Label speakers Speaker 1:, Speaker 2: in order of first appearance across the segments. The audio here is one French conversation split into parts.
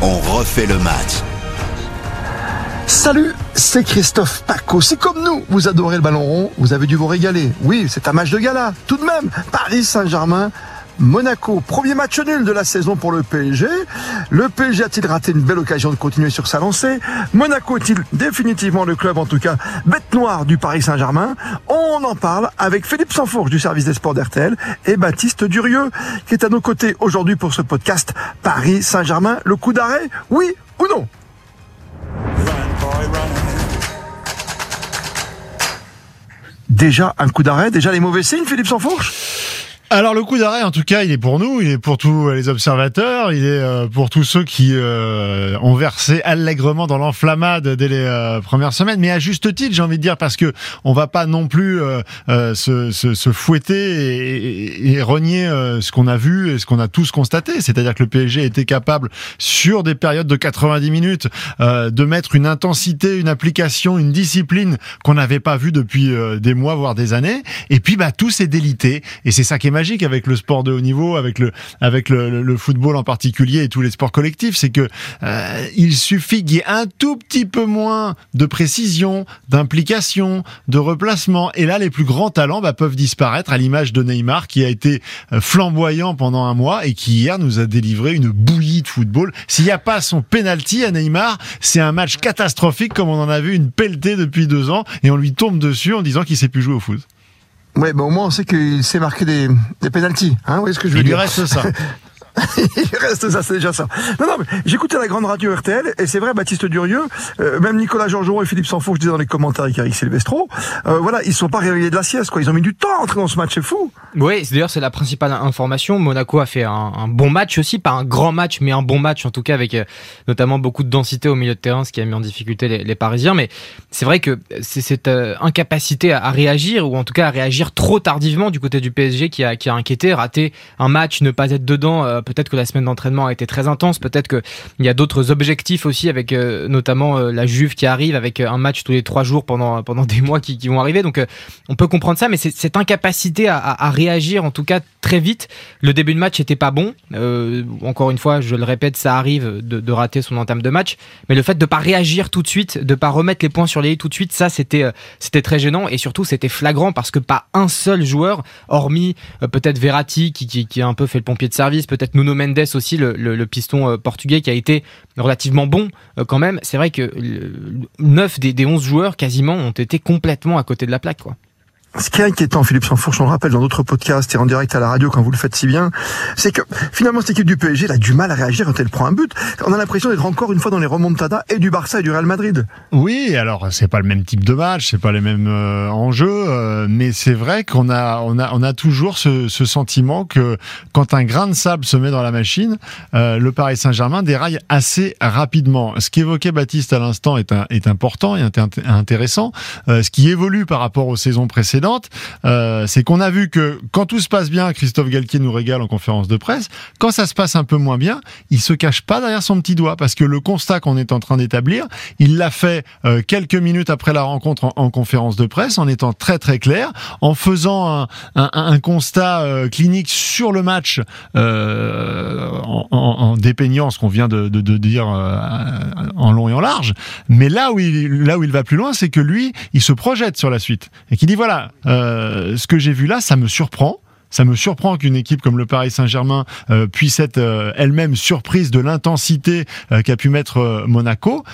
Speaker 1: On refait le match.
Speaker 2: Salut, c'est Christophe Paco. C'est comme nous, vous adorez le ballon rond, vous avez dû vous régaler. Oui, c'est un match de gala. Tout de même, Paris Saint-Germain. Monaco, premier match nul de la saison pour le PSG. Le PSG a-t-il raté une belle occasion de continuer sur sa lancée? Monaco est-il définitivement le club, en tout cas, bête noire du Paris Saint-Germain? On en parle avec Philippe Sanfourche du service des sports d'RTL et Baptiste Durieux, qui est à nos côtés aujourd'hui pour ce podcast Paris Saint-Germain. Le coup d'arrêt Oui ou non? Déjà un coup d'arrêt, déjà les mauvais signes, Philippe Sanfourche
Speaker 3: Alors le coup d'arrêt, en tout cas, il est pour nous, il est pour tous les observateurs, il est euh, pour tous ceux qui euh, ont versé allègrement dans l'enflammade dès les euh, premières semaines, mais à juste titre, j'ai envie de dire, parce que on va pas non plus euh, euh, se, se, se fouetter et, et- renier euh, ce qu'on a vu et ce qu'on a tous constaté, c'est-à-dire que le PSG était capable sur des périodes de 90 minutes de mettre une intensité, une application, une discipline qu'on n'avait pas vue depuis des mois voire des années, et puis bah tout s'est délité, et c'est ça qui est magique avec le sport de haut niveau, avec le avec le, le- football en particulier et tous les sports collectifs, c'est que euh, il suffit qu'il y ait un tout petit peu moins de précision, d'implication, de replacement, et là les plus grands talents bah, peuvent disparaître, à l'image de Neymar qui a été euh, flamboyant pendant un mois et qui hier nous a délivré une bouillie de football. S'il n'y a pas son penalty à Neymar, c'est un match catastrophique comme on en a vu une pelletée depuis deux ans, et on lui tombe dessus en disant qu'il sait plus jouer au foot.
Speaker 2: Ouais, ben au moins on sait qu'il sait marquer des, des pénalties. Hein, vous voyez ce que je veux
Speaker 3: Il lui
Speaker 2: dire
Speaker 3: reste ça.
Speaker 2: Il reste ça, c'est déjà ça. Non, non, mais j'écoutais la grande radio RTL, et c'est vrai, Baptiste Durieux, euh, même Nicolas Georgerot et Philippe Sanfourche disaient dans les commentaires avec Eric Silvestro, euh, voilà, ils sont pas réveillés de la sieste, quoi. Ils ont mis du temps à entrer dans ce match, c'est fou.
Speaker 4: Oui, d'ailleurs c'est la principale information. Monaco a fait un, bon match aussi, pas un grand match, mais un bon match en tout cas avec euh, notamment beaucoup de densité au milieu de terrain, ce qui a mis en difficulté les, les Parisiens. Mais c'est vrai que c'est cette euh, incapacité à, à réagir ou en tout cas à réagir trop tardivement du côté du PSG qui a, qui a inquiété, raté un match, ne pas être dedans. Peut-être que la semaine d'entraînement a été très intense, peut-être que il y a d'autres objectifs aussi avec euh, notamment euh, la Juve qui arrive avec euh, un match tous les trois jours pendant pendant des mois qui, vont arriver. Donc on peut comprendre ça, mais cette incapacité à, réagir, en tout cas très vite. Le début de match était pas bon. Encore une fois, je le répète, ça arrive de, rater son entame de match, mais le fait de pas réagir tout de suite, de pas remettre les points sur les i tout de suite, ça c'était c'était très gênant et surtout c'était flagrant parce que pas un seul joueur, hormis peut-être Verratti qui, qui, qui a un peu fait le pompier de service, peut-être Nuno Mendes aussi, le, piston euh, portugais qui a été relativement bon euh, quand même. C'est vrai que 9 des, des 11 joueurs quasiment ont été complètement à côté de la plaque quoi.
Speaker 2: Ce qui est inquiétant, Philippe Sanfourche, on le rappelle dans d'autres podcasts et en direct à la radio quand vous le faites si bien, c'est que finalement cette équipe du PSG elle a du mal à réagir quand elle prend un but. On a l'impression d'être encore une fois dans les remontadas et du Barça et du Real Madrid.
Speaker 3: Oui, alors c'est pas le même type de match, c'est pas les mêmes euh, enjeux, euh, mais c'est vrai qu'on a on a on a toujours ce, ce sentiment que quand un grain de sable se met dans la machine, euh, le Paris Saint-Germain déraille assez rapidement. Ce qu'évoquait Baptiste à l'instant est important et inté- intéressant. Ce qui évolue par rapport aux saisons précédentes, euh, c'est qu'on a vu que quand tout se passe bien, Christophe Galtier nous régale en conférence de presse. Quand ça se passe un peu moins bien, il se cache pas derrière son petit doigt parce que le constat qu'on est en train d'établir, il l'a fait euh, quelques minutes après la rencontre en, en conférence de presse, en étant très très clair, en faisant un, constat euh, clinique sur le match, en, dépeignant ce qu'on vient de, dire en long et en large. Mais là où il, là où il va plus loin, c'est que lui, il se projette sur la suite et qu'il dit voilà, euh, ce que j'ai vu là, ça me surprend. Ça me surprend qu'une équipe comme le Paris Saint-Germain euh, puisse être euh, elle-même surprise de l'intensité qu'a pu mettre Monaco.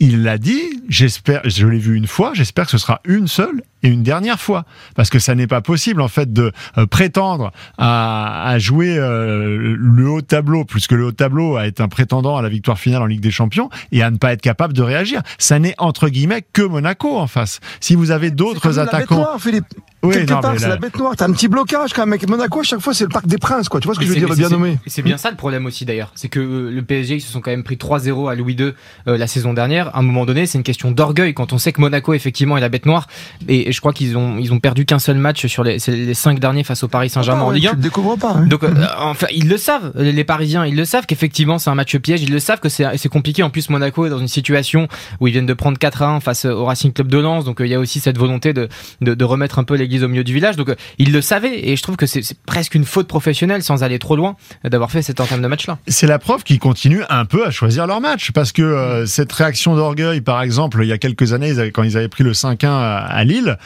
Speaker 3: Il l'a dit, j'espère, je l'ai vu une fois, j'espère que ce sera une seule et une dernière fois. Parce que ça n'est pas possible, en fait, de euh, prétendre à, à jouer euh, le haut tableau, plus que le haut tableau, à être un prétendant à la victoire finale en Ligue des Champions et à ne pas être capable de réagir. Ça n'est, entre guillemets, que Monaco en face. Si vous avez d'autres
Speaker 2: comme la bête
Speaker 3: attaquants...
Speaker 2: noire, Philippe.
Speaker 3: Oui,
Speaker 2: Quelque
Speaker 3: non,
Speaker 2: part, c'est la bête noire. T'as un petit blocage quand même avec Monaco. À chaque fois, c'est le Parc des Princes, quoi. Tu vois ce que je veux dire, bien nommé.
Speaker 4: C'est bien ça le problème aussi d'ailleurs. C'est que euh, le PSG, ils se sont quand même pris 3-0 à Louis II euh, la saison dernière. À un moment donné, c'est une question d'orgueil quand on sait que Monaco, effectivement, est la bête noire. Et et je crois qu'ils ont ils ont perdu qu'un seul match sur les, les cinq derniers face au Paris Saint-Germain
Speaker 2: Ah,
Speaker 4: en Ligue 1.
Speaker 2: Tu le découvres pas. hein.
Speaker 4: Donc, euh, enfin, ils le savent, les Parisiens, ils le savent qu'effectivement c'est un match piège, ils le savent que c'est c'est compliqué. En plus, Monaco est dans une situation où ils viennent de prendre 4 à 1 face au Racing Club de Lens, donc euh, il y a aussi cette volonté de, de, de remettre un peu l'église au milieu du village. Donc, euh, ils le savaient, et je trouve que c'est c'est presque une faute professionnelle, sans aller trop loin, euh, d'avoir fait cet entame de match-là.
Speaker 3: C'est la preuve qu'ils continuent un peu à choisir leur match parce que euh, cette réaction d'orgueil, par exemple, il y a quelques années, ils avaient- quand ils avaient pris le 5-1 à, à Lille,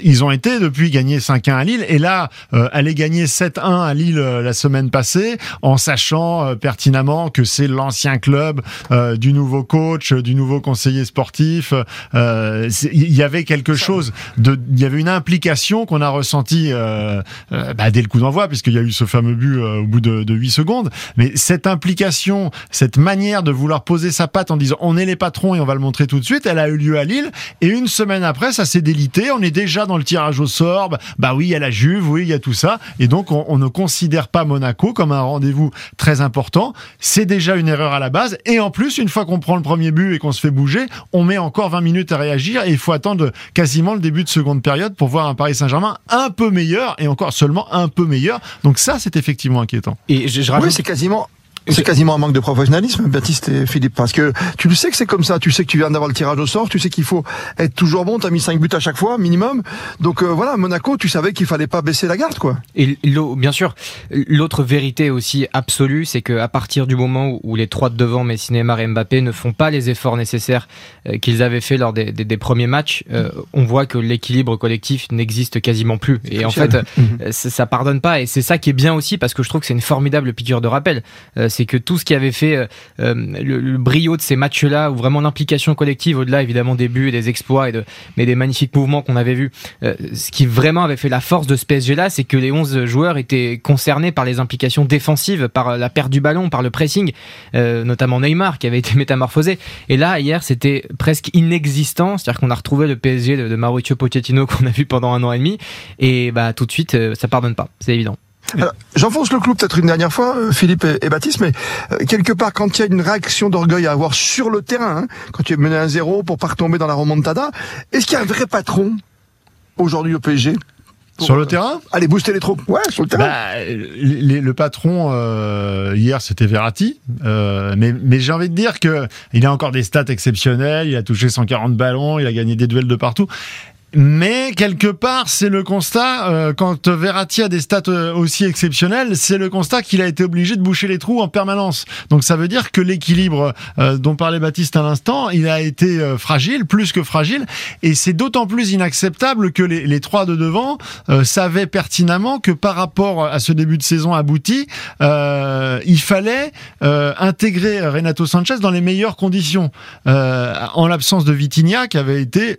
Speaker 3: ils ont été depuis gagner 5-1 à Lille et là euh, aller gagner 7-1 à Lille euh, la semaine passée en sachant euh, pertinemment que c'est l'ancien club euh, du nouveau coach, euh, du nouveau conseiller sportif. euh, Il y avait quelque chose de, il y avait une implication qu'on a ressentie euh, euh, bah, dès le coup d'envoi puisqu'il y a eu ce fameux but euh, au bout de, de 8 secondes. Mais cette implication, cette manière de vouloir poser sa patte en disant on est les patrons et on va le montrer tout de suite, elle a eu lieu à Lille. Et une semaine après, ça s'est délité. On est déjà dans le tirage au sort. Bah, Bah oui, il y a la Juve, oui, il y a tout ça. Et donc, on, on ne considère pas Monaco comme un rendez-vous très important. C'est déjà une erreur à la base. Et en plus, une fois qu'on prend le premier but et qu'on se fait bouger, on met encore 20 minutes à réagir. Et il faut attendre quasiment le début de seconde période pour voir un Paris Saint-Germain un peu meilleur et encore seulement un peu meilleur. Donc ça, c'est effectivement inquiétant.
Speaker 4: Et je, je
Speaker 2: Oui,
Speaker 4: rajoute
Speaker 2: c'est quasiment. C'est quasiment un manque de professionnalisme, Baptiste et Philippe, parce que tu le sais que c'est comme ça. Tu sais que tu viens d'avoir le tirage au sort, tu sais qu'il faut être toujours bon. T'as mis 5 buts à chaque fois, minimum. Donc euh, voilà, Monaco, tu savais qu'il fallait pas baisser la garde, quoi.
Speaker 4: Et bien sûr, l'autre vérité aussi absolue, c'est qu'à partir du moment où- les trois de devant, Messi, Neymar et Mbappé, ne font pas les efforts nécessaires euh, qu'ils avaient fait lors des, des- des premiers matchs, euh, on voit que l'équilibre collectif n'existe quasiment plus. Et en fait,
Speaker 2: Mhm.
Speaker 4: euh, ça, ça pardonne pas. Et c'est ça qui est bien aussi, parce que je trouve que c'est une formidable piqûre de rappel. Euh, c'est que tout ce qui avait fait euh, euh, le, brio de ces matchs-là, ou vraiment l'implication collective, au-delà évidemment des buts et des exploits, mais des magnifiques mouvements qu'on avait vus, euh, ce qui vraiment avait fait la force de ce PSG-là, c'est que les 11 joueurs étaient concernés par les implications défensives, par la perte du ballon, par le pressing, notamment Neymar qui avait été métamorphosé. Et là, hier, c'était presque inexistant, c'est-à-dire qu'on a retrouvé le PSG de, Mauricio Pochettino qu'on a vu pendant un an et demi, et bah tout de suite, ça pardonne pas, c'est évident.
Speaker 2: Alors, J'enfonce le clou peut-être une dernière fois, euh, Philippe et, et Baptiste, mais euh, quelque part, quand il y a une réaction d'orgueil à avoir sur le terrain, hein, quand tu es mené à 1-0 pour pas retomber dans la remontada, est-ce qu'il y a un vrai patron aujourd'hui au PSG
Speaker 3: Sur le
Speaker 2: euh,
Speaker 3: terrain
Speaker 2: Allez booster les troupes? Ouais, sur le terrain.
Speaker 3: Bah, les- le patron euh, hier c'était Verratti, euh, mais, mais j'ai envie de dire que il a encore des stats exceptionnelles. Il a touché 140 ballons, il a gagné des duels de partout. Mais quelque part, c'est le constat, euh, quand Verratti a des stats euh, aussi exceptionnelles, c'est le constat qu'il a été obligé de boucher les trous en permanence. Donc ça veut dire que l'équilibre euh, dont parlait Baptiste à l'instant, il a été euh, fragile, plus que fragile, et c'est d'autant plus inacceptable que les, les trois de devant euh, savaient pertinemment que par rapport à ce début de saison abouti, il fallait intégrer Renato Sanchez dans les meilleures conditions, en l'absence de Vitinha qui avait été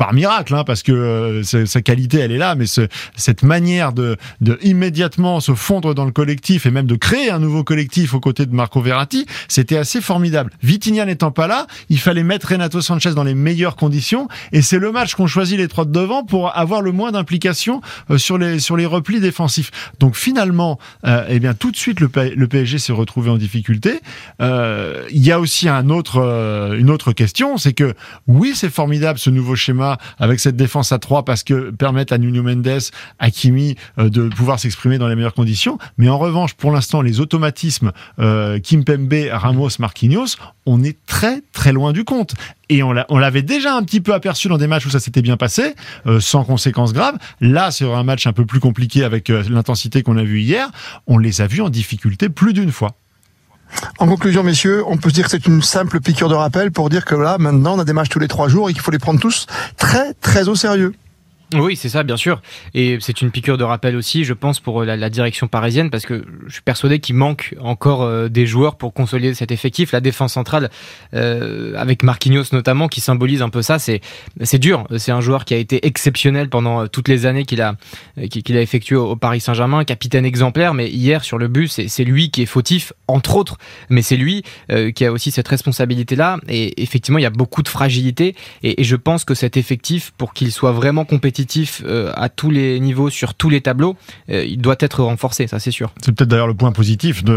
Speaker 3: par miracle, hein, parce que euh, sa- qualité elle est là, mais ce- cette manière de, de immédiatement se fondre dans le collectif et même de créer un nouveau collectif aux côtés de Marco Verratti, c'était assez formidable. Vitinha n'étant pas là, il fallait mettre Renato Sanchez dans les meilleures conditions, et c'est le match qu'on choisit les trois de devant pour avoir le moins d'implication euh, sur les sur les replis défensifs. Donc finalement, euh, eh bien tout de suite le PSG s'est retrouvé en difficulté. Euh, Il y a aussi un autre euh, une autre question, c'est que oui c'est formidable ce nouveau schéma avec cette défense à 3 parce que permettre à Nuno Mendes, Hakimi euh, de pouvoir s'exprimer dans les meilleures conditions. Mais en revanche, pour l'instant, les automatismes euh, Kimpembe, Ramos, Marquinhos, on est très très loin du compte. Et on l'a- on l'avait déjà un petit peu aperçu dans des matchs où ça s'était bien passé, euh, sans conséquences graves. Là, sur un match un peu plus compliqué avec l'intensité qu'on a vu hier, on les a vus en difficulté plus d'une fois.
Speaker 2: En conclusion, messieurs, on peut se dire que c'est une simple piqûre de rappel pour dire que là, maintenant, on a des matchs tous les trois jours et qu'il faut les prendre tous très, très au sérieux.
Speaker 4: Oui, c'est ça, bien sûr. Et c'est une piqûre de rappel aussi, je pense, pour la, la direction parisienne, parce que je suis persuadé qu'il manque encore euh, des joueurs pour consolider cet effectif. La défense centrale, euh, avec Marquinhos notamment, qui symbolise un peu ça, c'est dur. C'est un joueur qui a été exceptionnel pendant euh, toutes les années qu'il a euh, qu'il a effectué au, Paris Saint-Germain, capitaine exemplaire. Mais hier sur le but, c'est lui qui est fautif, entre autres. Mais c'est lui euh, qui a aussi cette responsabilité-là. Et effectivement, il y a beaucoup de fragilité. Et, et je pense que cet effectif, pour qu'il soit vraiment compétitif compétitif euh, à tous les niveaux, sur tous les tableaux, euh, il doit être renforcé, ça c'est sûr.
Speaker 3: C'est peut-être d'ailleurs le point positif de,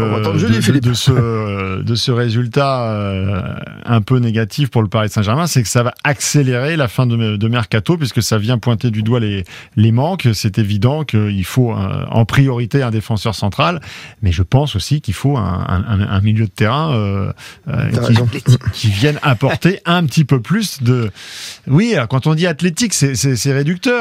Speaker 2: Philippe.
Speaker 3: de ce, de ce résultat euh, un peu négatif pour le Paris Saint-Germain, c'est que ça va accélérer la fin de, de mercato puisque ça vient pointer du doigt les, les manques. C'est évident qu'il faut euh, en priorité un défenseur central, mais je pense aussi qu'il faut un, un- un- un milieu de terrain euh, euh, qui, qui vienne apporter un petit peu plus de. Oui, alors, quand on dit athlétique, c'est- c'est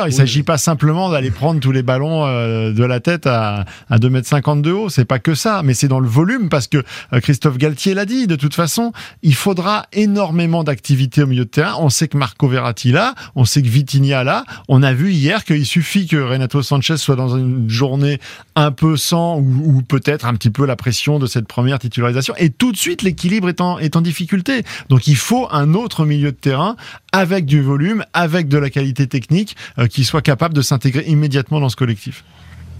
Speaker 3: Il
Speaker 2: Oui.
Speaker 3: s'agit pas simplement d'aller prendre tous les ballons euh, de la tête à, à 2m50 de haut. C'est pas que ça, mais c'est dans le volume parce que euh, Christophe Galtier l'a dit. De toute façon, il faudra énormément d'activité au milieu de terrain. On sait que Marco Verratti là, on sait que Vitinha là. On a vu hier qu'il suffit que Renato Sanchez soit dans une journée un peu sans ou, ou peut-être un petit peu la pression de cette première titularisation et tout de suite l'équilibre est en, est en difficulté. Donc il faut un autre milieu de terrain avec du volume, avec de la qualité technique, euh, qui soit capable de s'intégrer immédiatement dans ce collectif.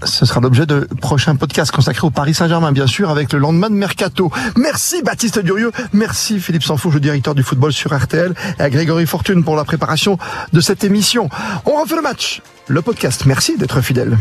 Speaker 2: Ce sera l'objet de prochains podcasts consacrés au Paris Saint-Germain, bien sûr, avec le lendemain de Mercato. Merci Baptiste Durieux, merci Philippe Sanfouche, le directeur du football sur RTL, et à Grégory Fortune pour la préparation de cette émission. On refait le match, le podcast. Merci d'être fidèle.